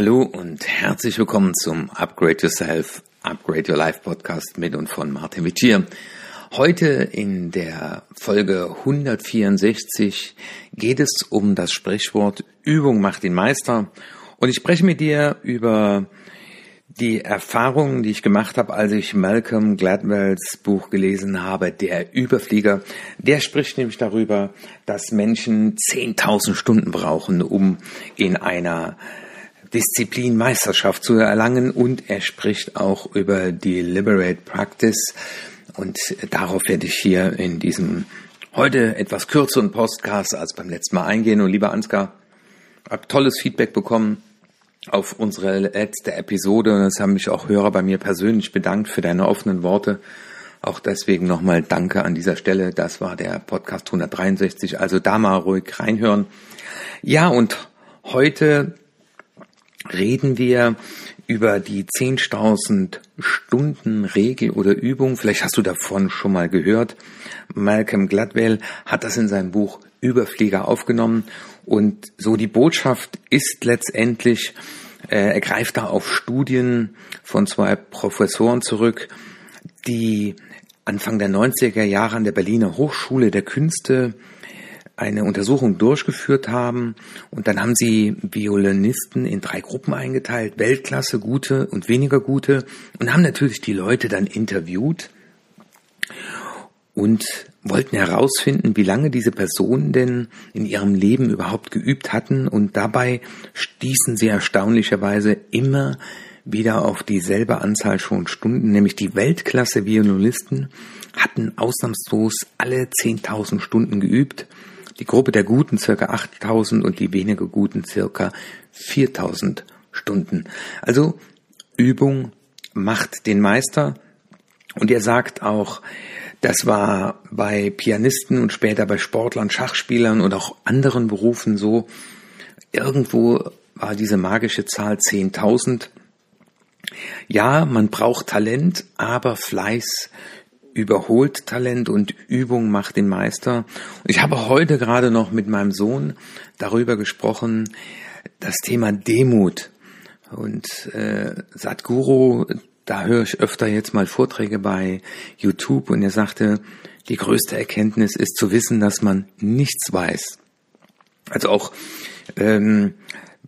Hallo und herzlich willkommen zum Upgrade Yourself, Upgrade Your Life Podcast mit und von Martin Vitier. Heute in der Folge 164 geht es um das Sprichwort Übung macht den Meister und ich spreche mit dir über die Erfahrungen, die ich gemacht habe, als ich Malcolm Gladwells Buch gelesen habe, Der Überflieger, der spricht nämlich darüber, dass Menschen 10.000 Stunden brauchen, um in einer Disziplin Meisterschaft zu erlangen und er spricht auch über die Liberate Practice und darauf werde ich hier in diesem heute etwas kürzeren Podcast als beim letzten Mal eingehen und lieber Ansgar, habe tolles Feedback bekommen auf unsere letzte Episode und es haben mich auch Hörer bei mir persönlich bedankt für deine offenen Worte. Auch deswegen nochmal Danke an dieser Stelle. Das war der Podcast 163. Also da mal ruhig reinhören. Ja, und heute reden wir über die 10.000 Stunden Regel oder Übung. Vielleicht hast du davon schon mal gehört. Malcolm Gladwell hat das in seinem Buch Überflieger aufgenommen und so die Botschaft ist letztendlich, äh, er greift da auf Studien von zwei Professoren zurück, die Anfang der 90er Jahre an der Berliner Hochschule der Künste eine Untersuchung durchgeführt haben. Und dann haben sie Violinisten in drei Gruppen eingeteilt, Weltklasse, gute und weniger gute. Und haben natürlich die Leute dann interviewt und wollten herausfinden, wie lange diese Personen denn in ihrem Leben überhaupt geübt hatten. Und dabei stießen sie erstaunlicherweise immer wieder auf dieselbe Anzahl schon Stunden, nämlich die Weltklasse Violinisten hatten ausnahmslos alle 10.000 Stunden geübt, die Gruppe der Guten circa 8.000 und die weniger Guten circa 4.000 Stunden. Also Übung macht den Meister und er sagt auch, das war bei Pianisten und später bei Sportlern, Schachspielern und auch anderen Berufen so. Irgendwo war diese magische Zahl 10.000. Ja, man braucht Talent, aber Fleiß überholt Talent und Übung macht den Meister. Und ich habe heute gerade noch mit meinem Sohn darüber gesprochen, das Thema Demut. Und äh, Sadhguru da höre ich öfter jetzt mal Vorträge bei YouTube und er sagte, die größte Erkenntnis ist zu wissen, dass man nichts weiß. Also auch ähm,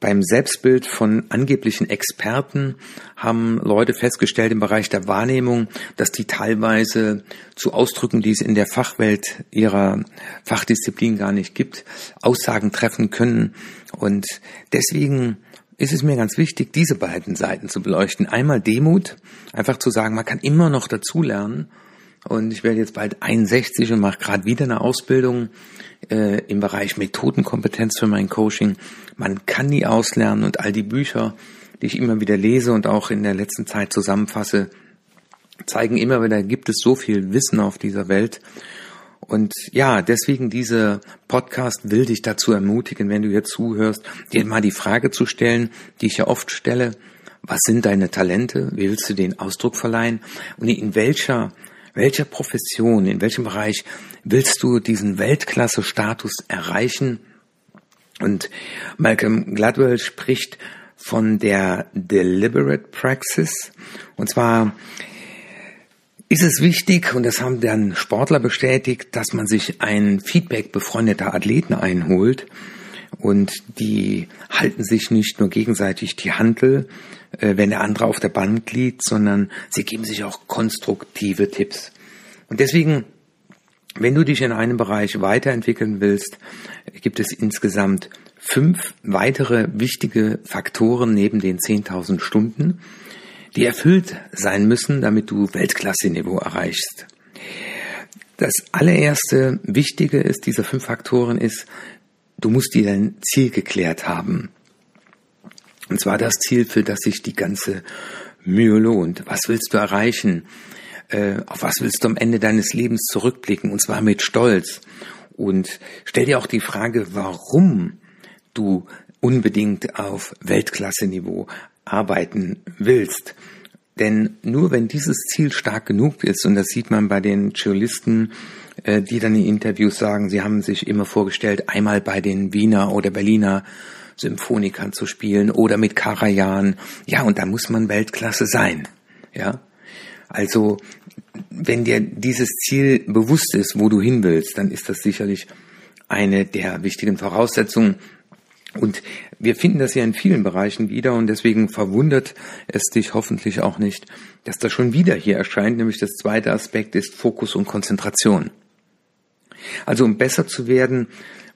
beim Selbstbild von angeblichen Experten haben Leute festgestellt im Bereich der Wahrnehmung, dass die teilweise zu Ausdrücken, die es in der Fachwelt ihrer Fachdisziplin gar nicht gibt, Aussagen treffen können. Und deswegen ist es mir ganz wichtig, diese beiden Seiten zu beleuchten. Einmal Demut, einfach zu sagen, man kann immer noch dazulernen. Und ich werde jetzt bald 61 und mache gerade wieder eine Ausbildung äh, im Bereich Methodenkompetenz für mein Coaching. Man kann nie auslernen und all die Bücher, die ich immer wieder lese und auch in der letzten Zeit zusammenfasse, zeigen immer wieder, gibt es so viel Wissen auf dieser Welt und ja, deswegen diese Podcast will dich dazu ermutigen, wenn du hier zuhörst, dir mal die Frage zu stellen, die ich ja oft stelle, was sind deine Talente? Wie willst du den Ausdruck verleihen? Und in welcher, welcher Profession, in welchem Bereich willst du diesen Weltklasse-Status erreichen? Und Malcolm Gladwell spricht von der Deliberate Praxis. Und zwar ist es wichtig, und das haben dann Sportler bestätigt, dass man sich ein Feedback befreundeter Athleten einholt und die halten sich nicht nur gegenseitig die Handel, äh, wenn der andere auf der Bank liegt, sondern sie geben sich auch konstruktive Tipps. Und deswegen, wenn du dich in einem Bereich weiterentwickeln willst, gibt es insgesamt fünf weitere wichtige Faktoren neben den 10.000 Stunden, die erfüllt sein müssen, damit du Weltklasse-Niveau erreichst. Das allererste Wichtige ist dieser fünf Faktoren ist, du musst dir dein Ziel geklärt haben. Und zwar das Ziel, für das sich die ganze Mühe lohnt. Was willst du erreichen? Äh, auf was willst du am Ende deines Lebens zurückblicken? Und zwar mit Stolz. Und stell dir auch die Frage, warum du unbedingt auf Weltklasse-Niveau arbeiten willst. Denn nur wenn dieses Ziel stark genug ist, und das sieht man bei den Journalisten, äh, die dann in Interviews sagen, sie haben sich immer vorgestellt, einmal bei den Wiener oder Berliner Symphonikern zu spielen oder mit Karajan. Ja, und da muss man Weltklasse sein. Ja. Also, wenn dir dieses Ziel bewusst ist, wo du hin willst, dann ist das sicherlich eine der wichtigen Voraussetzungen. Und wir finden das ja in vielen Bereichen wieder und deswegen verwundert es dich hoffentlich auch nicht, dass das schon wieder hier erscheint, nämlich das zweite Aspekt ist Fokus und Konzentration. Also um besser zu werden,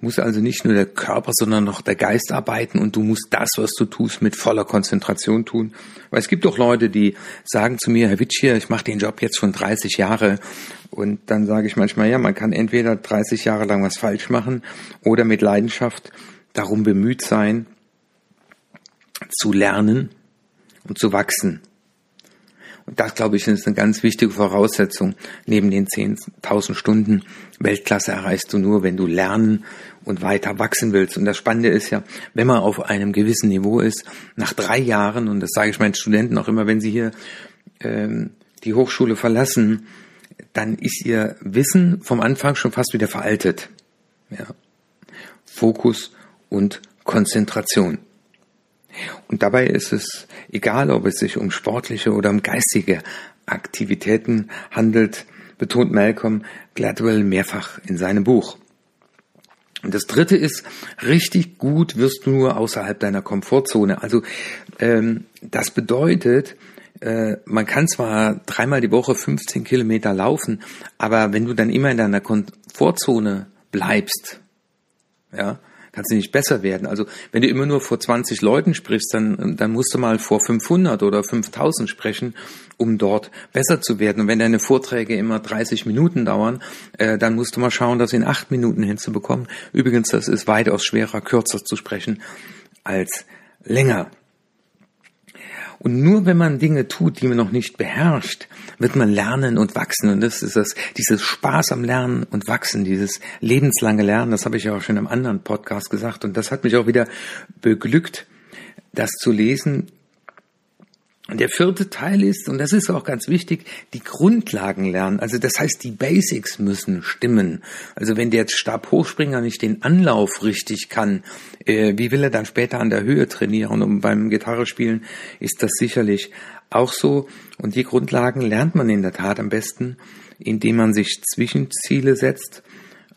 muss also nicht nur der Körper, sondern noch der Geist arbeiten und du musst das, was du tust, mit voller Konzentration tun. Weil es gibt doch Leute, die sagen zu mir, Herr Witschier, ich mache den Job jetzt schon 30 Jahre und dann sage ich manchmal, ja, man kann entweder 30 Jahre lang was falsch machen oder mit Leidenschaft darum bemüht sein, zu lernen und zu wachsen. Das, glaube ich, ist eine ganz wichtige Voraussetzung. Neben den 10.000 Stunden Weltklasse erreichst du nur, wenn du lernen und weiter wachsen willst. Und das Spannende ist ja, wenn man auf einem gewissen Niveau ist, nach drei Jahren, und das sage ich meinen Studenten auch immer, wenn sie hier ähm, die Hochschule verlassen, dann ist ihr Wissen vom Anfang schon fast wieder veraltet. Ja. Fokus und Konzentration. Und dabei ist es egal, ob es sich um sportliche oder um geistige Aktivitäten handelt, betont Malcolm Gladwell mehrfach in seinem Buch. Und das dritte ist, richtig gut wirst du nur außerhalb deiner Komfortzone. Also ähm, das bedeutet, äh, man kann zwar dreimal die Woche 15 Kilometer laufen, aber wenn du dann immer in deiner Komfortzone bleibst, ja, kannst du nicht besser werden. Also wenn du immer nur vor 20 Leuten sprichst, dann, dann musst du mal vor 500 oder 5000 sprechen, um dort besser zu werden. Und wenn deine Vorträge immer 30 Minuten dauern, äh, dann musst du mal schauen, das in acht Minuten hinzubekommen. Übrigens, das ist weitaus schwerer, kürzer zu sprechen als länger. Und nur wenn man Dinge tut, die man noch nicht beherrscht, wird man lernen und wachsen. Und das ist das, dieses Spaß am Lernen und Wachsen, dieses lebenslange Lernen. Das habe ich ja auch schon im anderen Podcast gesagt. Und das hat mich auch wieder beglückt, das zu lesen, und der vierte Teil ist, und das ist auch ganz wichtig, die Grundlagen lernen. Also das heißt, die Basics müssen stimmen. Also wenn der Stabhochspringer nicht den Anlauf richtig kann, äh, wie will er dann später an der Höhe trainieren? Und beim Gitarre spielen ist das sicherlich auch so. Und die Grundlagen lernt man in der Tat am besten, indem man sich Zwischenziele setzt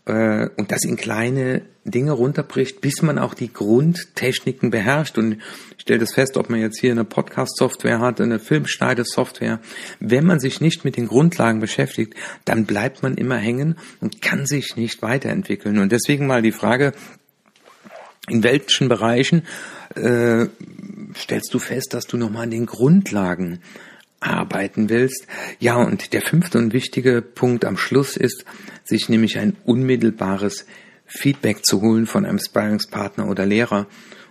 äh, und das in kleine Dinge runterbricht, bis man auch die Grundtechniken beherrscht. Und ich stelle das fest, ob man jetzt hier eine Podcast-Software hat, eine Filmschneidesoftware. Wenn man sich nicht mit den Grundlagen beschäftigt, dann bleibt man immer hängen und kann sich nicht weiterentwickeln. Und deswegen mal die Frage, in welchen Bereichen äh, stellst du fest, dass du nochmal an den Grundlagen arbeiten willst? Ja, und der fünfte und wichtige Punkt am Schluss ist, sich nämlich ein unmittelbares Feedback zu holen von einem Sparringspartner oder Lehrer.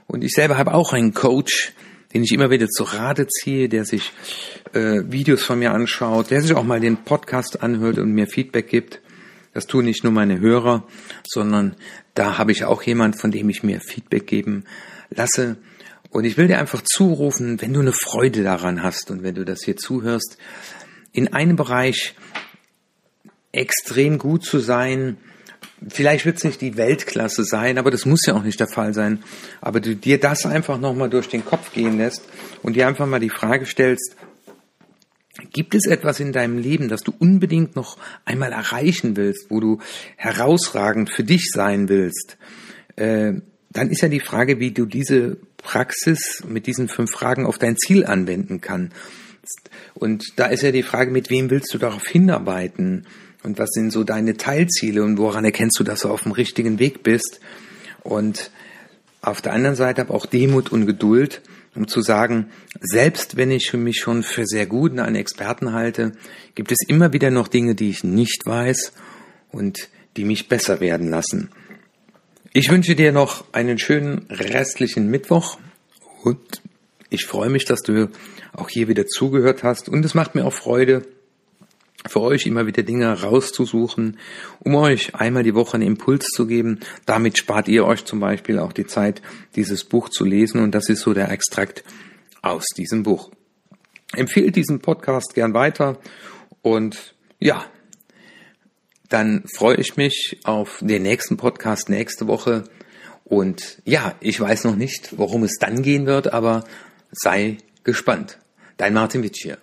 Und ich selber habe auch einen Coach, den ich immer wieder zu Rate ziehe, der sich äh, Videos von mir anschaut, der sich auch mal den Podcast anhört und mir Feedback gibt. Das tun nicht nur meine Hörer, sondern da habe ich auch jemand, von dem ich mir Feedback geben lasse. Und ich will dir einfach zurufen, wenn du eine Freude daran hast und wenn du das hier zuhörst, in einem Bereich extrem gut zu sein. Vielleicht wird es nicht die Weltklasse sein, aber das muss ja auch nicht der Fall sein. Aber du dir das einfach nochmal durch den Kopf gehen lässt und dir einfach mal die Frage stellst, Gibt es etwas in deinem Leben, das du unbedingt noch einmal erreichen willst, wo du herausragend für dich sein willst? Äh, dann ist ja die Frage, wie du diese Praxis mit diesen fünf Fragen auf dein Ziel anwenden kannst. Und da ist ja die Frage, mit wem willst du darauf hinarbeiten? Und was sind so deine Teilziele und woran erkennst du, dass du auf dem richtigen Weg bist? Und auf der anderen Seite aber auch Demut und Geduld, um zu sagen, selbst wenn ich mich schon für sehr gut und einen Experten halte, gibt es immer wieder noch Dinge, die ich nicht weiß und die mich besser werden lassen. Ich wünsche dir noch einen schönen restlichen Mittwoch und ich freue mich, dass du auch hier wieder zugehört hast und es macht mir auch Freude, für euch immer wieder Dinge rauszusuchen, um euch einmal die Woche einen Impuls zu geben. Damit spart ihr euch zum Beispiel auch die Zeit, dieses Buch zu lesen und das ist so der Extrakt aus diesem Buch. Empfehlt diesen Podcast gern weiter und ja, dann freue ich mich auf den nächsten Podcast nächste Woche Und ja, ich weiß noch nicht, worum es dann gehen wird, aber sei gespannt. Dein Martin Witsch hier.